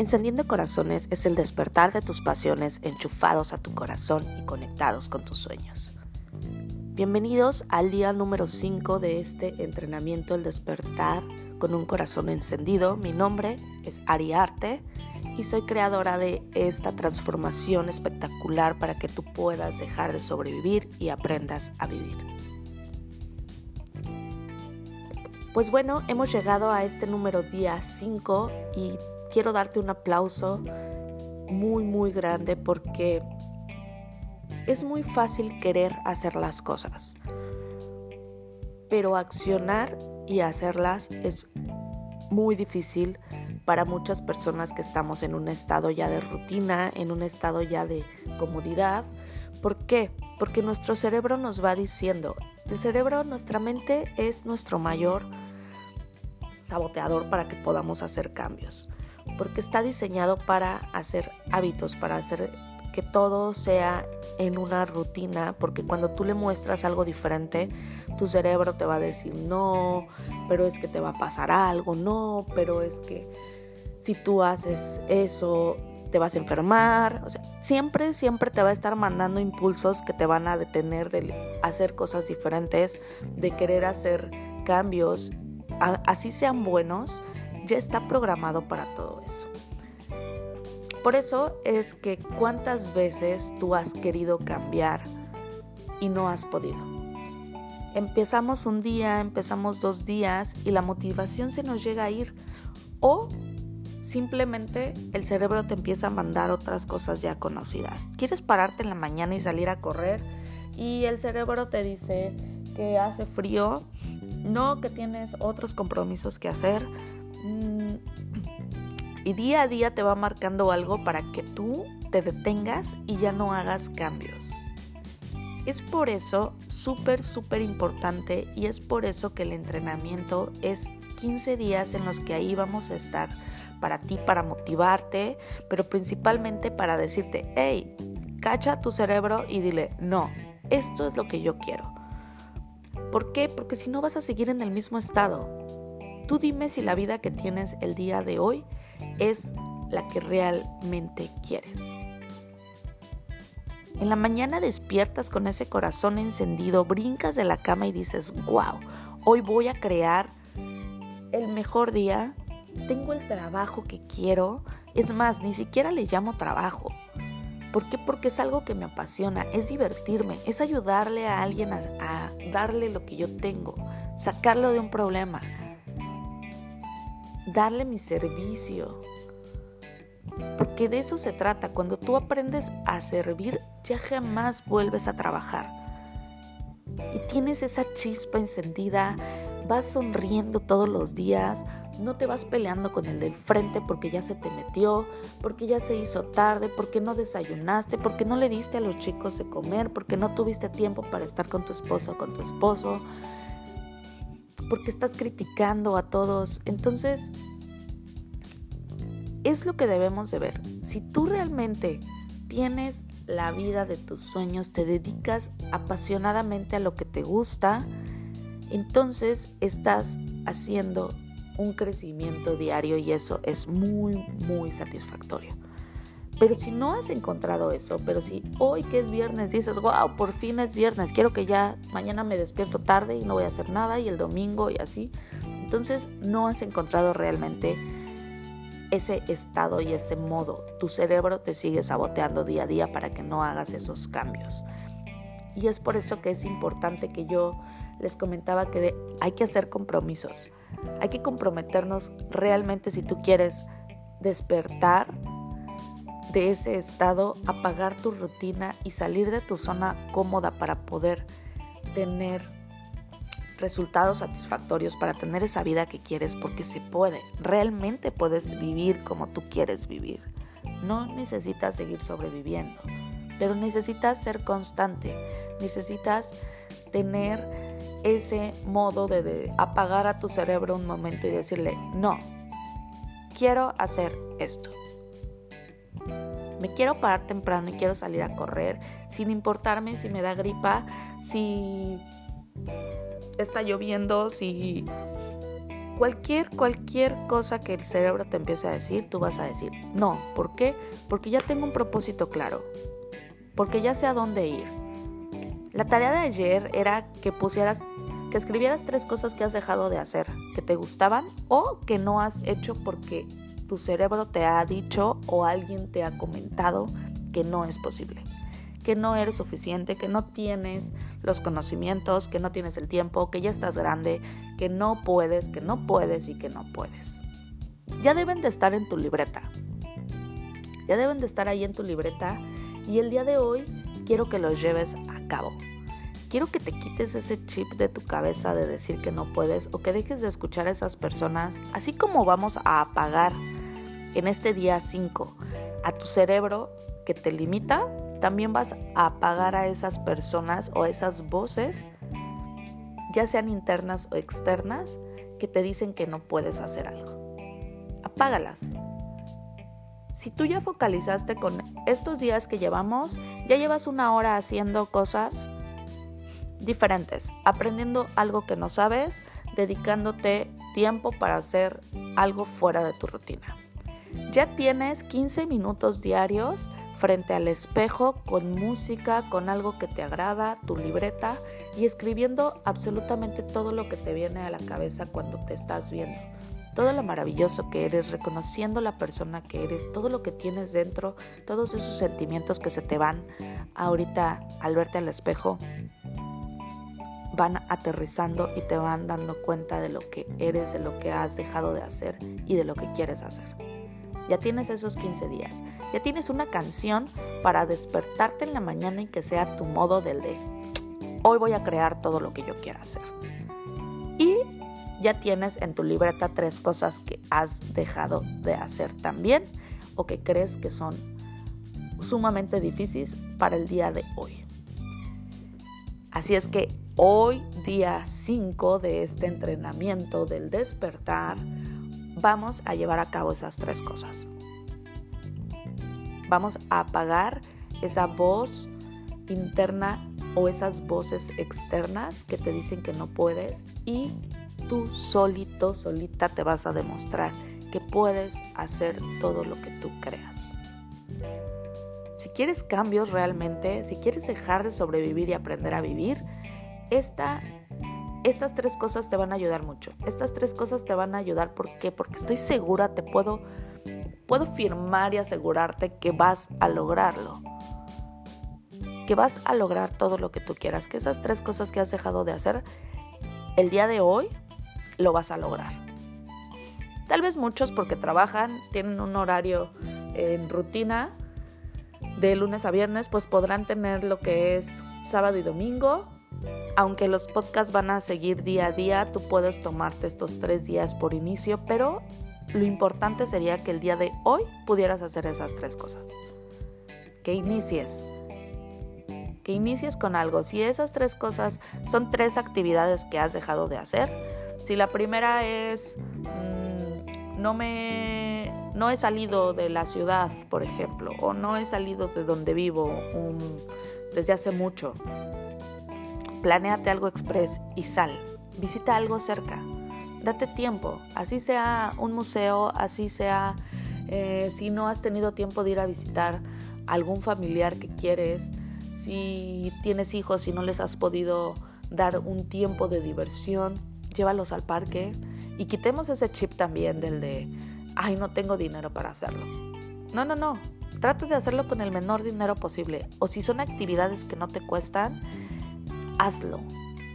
Encendiendo Corazones es el despertar de tus pasiones enchufados a tu corazón y conectados con tus sueños. Bienvenidos al día número 5 de este entrenamiento El despertar con un corazón encendido. Mi nombre es Ari Arte y soy creadora de esta transformación espectacular para que tú puedas dejar de sobrevivir y aprendas a vivir. Pues bueno, hemos llegado a este número día 5 y quiero darte un aplauso muy, muy grande porque es muy fácil querer hacer las cosas, pero accionar y hacerlas es muy difícil para muchas personas que estamos en un estado ya de rutina, en un estado ya de comodidad. ¿Por qué? Porque nuestro cerebro nos va diciendo, el cerebro, nuestra mente es nuestro mayor saboteador para que podamos hacer cambios porque está diseñado para hacer hábitos, para hacer que todo sea en una rutina, porque cuando tú le muestras algo diferente, tu cerebro te va a decir, no, pero es que te va a pasar algo, no, pero es que si tú haces eso, te vas a enfermar, o sea, siempre, siempre te va a estar mandando impulsos que te van a detener de hacer cosas diferentes, de querer hacer cambios, así sean buenos, ya está programado para todo eso. Por eso es que cuántas veces tú has querido cambiar y no has podido. Empezamos un día, empezamos dos días y la motivación se nos llega a ir. O simplemente el cerebro te empieza a mandar otras cosas ya conocidas. Quieres pararte en la mañana y salir a correr y el cerebro te dice que hace frío, no que tienes otros compromisos que hacer, Mm, y día a día te va marcando algo para que tú te detengas y ya no hagas cambios. Es por eso súper, súper importante y es por eso que el entrenamiento es 15 días en los que ahí vamos a estar para ti, para motivarte, pero principalmente para decirte, hey, cacha tu cerebro y dile, no, esto es lo que yo quiero. ¿Por qué? Porque si no vas a seguir en el mismo estado. Tú dime si la vida que tienes el día de hoy es la que realmente quieres. En la mañana despiertas con ese corazón encendido, brincas de la cama y dices, wow, hoy voy a crear el mejor día, tengo el trabajo que quiero, es más, ni siquiera le llamo trabajo. ¿Por qué? Porque es algo que me apasiona, es divertirme, es ayudarle a alguien a, a darle lo que yo tengo, sacarlo de un problema, darle mi servicio. Porque de eso se trata. Cuando tú aprendes a servir, ya jamás vuelves a trabajar. Y tienes esa chispa encendida, vas sonriendo todos los días, no te vas peleando con el del frente porque ya se te metió, porque ya se hizo tarde, porque no desayunaste, porque no le diste a los chicos de comer, porque no tuviste tiempo para estar con tu esposo o con tu esposo porque estás criticando a todos. Entonces, es lo que debemos de ver. Si tú realmente tienes la vida de tus sueños, te dedicas apasionadamente a lo que te gusta, entonces estás haciendo un crecimiento diario y eso es muy, muy satisfactorio. Pero si no has encontrado eso, pero si hoy que es viernes dices, wow, por fin es viernes, quiero que ya mañana me despierto tarde y no voy a hacer nada y el domingo y así, entonces no has encontrado realmente ese estado y ese modo. Tu cerebro te sigue saboteando día a día para que no hagas esos cambios. Y es por eso que es importante que yo les comentaba que hay que hacer compromisos. Hay que comprometernos realmente si tú quieres despertar de ese estado, apagar tu rutina y salir de tu zona cómoda para poder tener resultados satisfactorios, para tener esa vida que quieres, porque se puede, realmente puedes vivir como tú quieres vivir. No necesitas seguir sobreviviendo, pero necesitas ser constante, necesitas tener ese modo de, apagar a tu cerebro un momento y decirle, no, quiero hacer esto Me quiero parar temprano y quiero salir a correr, sin importarme si me da gripa, si está lloviendo, si cualquier, cualquier cosa que el cerebro te empiece a decir, tú vas a decir, no, ¿por qué? Porque ya tengo un propósito claro, porque ya sé a dónde ir. La tarea de ayer era que pusieras, que escribieras tres cosas que has dejado de hacer, que te gustaban o que no has hecho porque tu cerebro te ha dicho o alguien te ha comentado que no es posible, que no eres suficiente, que no tienes los conocimientos, que no tienes el tiempo, que ya estás grande, que no puedes, que no puedes y que no puedes. Ya deben de estar en tu libreta. Ya deben de estar ahí en tu libreta y el día de hoy quiero que los lleves a cabo. Quiero que te quites ese chip de tu cabeza de decir que no puedes o que dejes de escuchar a esas personas, así como vamos a apagar en este día 5 a tu cerebro que te limita, también vas a apagar a esas personas o esas voces, ya sean internas o externas, que te dicen que no puedes hacer algo. Apágalas. Si tú ya focalizaste con estos días que llevamos, ya llevas una hora haciendo cosas diferentes, aprendiendo algo que no sabes, dedicándote tiempo para hacer algo fuera de tu rutina. Ya tienes 15 minutos diarios frente al espejo con música, con algo que te agrada, tu libreta y escribiendo absolutamente todo lo que te viene a la cabeza cuando te estás viendo. Todo lo maravilloso que eres, reconociendo la persona que eres, todo lo que tienes dentro, todos esos sentimientos que se te van ahorita al verte al espejo, van aterrizando y te van dando cuenta de lo que eres, de lo que has dejado de hacer y de lo que quieres hacer. Ya tienes esos 15 días. Ya tienes una canción para despertarte en la mañana y que sea tu modo del de hoy voy a crear todo lo que yo quiera hacer. Y ya tienes en tu libreta tres cosas que has dejado de hacer también o que crees que son sumamente difíciles para el día de hoy. Así es que hoy, día 5 de este entrenamiento del despertar, vamos a llevar a cabo esas tres cosas. Vamos a apagar esa voz interna o esas voces externas que te dicen que no puedes y tú solito, solita te vas a demostrar que puedes hacer todo lo que tú creas. Si quieres cambios realmente, si quieres dejar de sobrevivir y aprender a vivir, esta estas tres cosas te van a ayudar mucho. Estas tres cosas te van a ayudar, ¿por qué? Porque estoy segura, te puedo, puedo firmar y asegurarte que vas a lograrlo. Que vas a lograr todo lo que tú quieras. Que esas tres cosas que has dejado de hacer, el día de hoy lo vas a lograr. Tal vez muchos porque trabajan, tienen un horario en rutina de lunes a viernes, pues podrán tener lo que es sábado y domingo aunque los podcasts van a seguir día a día, tú puedes tomarte estos tres días por inicio, pero lo importante sería que el día de hoy pudieras hacer esas tres cosas. Que inicies. Que inicies con algo. Si esas tres cosas son tres actividades que has dejado de hacer, si la primera es mm, no me no he salido de la ciudad, por ejemplo, o no he salido de donde vivo desde hace mucho, Planéate algo express y sal. Visita algo cerca. Date tiempo. Así sea un museo, así sea eh, si no has tenido tiempo de ir a visitar algún familiar que quieres, si tienes hijos y no les has podido dar un tiempo de diversión, llévalos al parque y quitemos ese chip también del de, ay, no tengo dinero para hacerlo. No, no, no. Trata de hacerlo con el menor dinero posible. O si son actividades que no te cuestan, hazlo,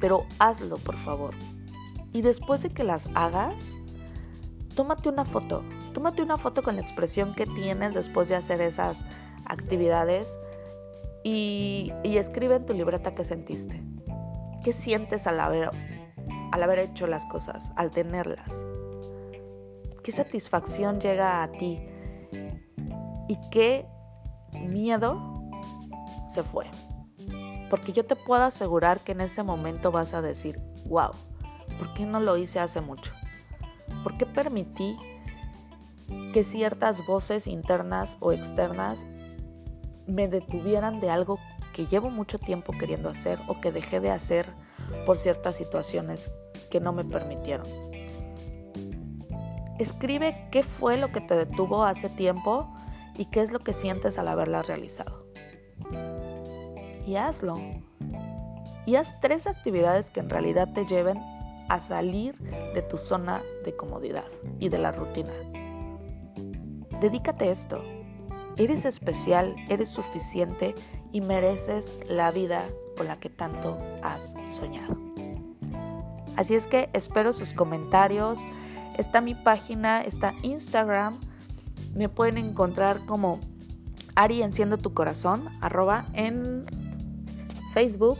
pero hazlo por favor. Y después de que las hagas, tómate una foto. Tómate una foto con la expresión que tienes después de hacer esas actividades y, escribe en tu libreta qué sentiste. ¿Qué sientes al haber, al haber hecho las cosas, al tenerlas? ¿Qué satisfacción llega a ti? ¿Y qué miedo se fue? Porque yo te puedo asegurar que en ese momento vas a decir, wow, ¿por qué no lo hice hace mucho? ¿Por qué permití que ciertas voces internas o externas me detuvieran de algo que llevo mucho tiempo queriendo hacer o que dejé de hacer por ciertas situaciones que no me permitieron. Escribe qué fue lo que te detuvo hace tiempo y qué es lo que sientes al haberla realizado. Y hazlo. Y haz tres actividades que en realidad te lleven a salir de tu zona de comodidad y de la rutina. Dedícate a esto. Eres especial, eres suficiente y mereces la vida con la que tanto has soñado. Así es que espero sus comentarios. Está mi página, está Instagram. Me pueden encontrar como Ari Enciende tu Corazón, arroba en Facebook,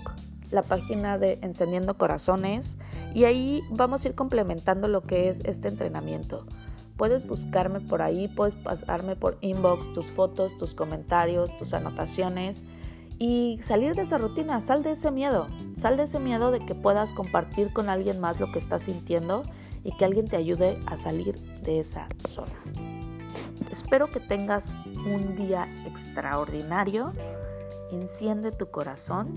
la página de Encendiendo Corazones. Y ahí vamos a ir complementando lo que es este entrenamiento. Puedes buscarme por ahí, puedes pasarme por inbox tus fotos, tus comentarios, tus anotaciones y salir de esa rutina, sal de ese miedo, sal de ese miedo de que puedas compartir con alguien más lo que estás sintiendo y que alguien te ayude a salir de esa zona. Espero que tengas un día extraordinario, enciende tu corazón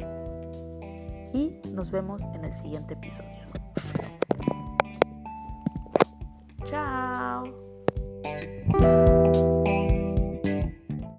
y nos vemos en el siguiente episodio. Chao.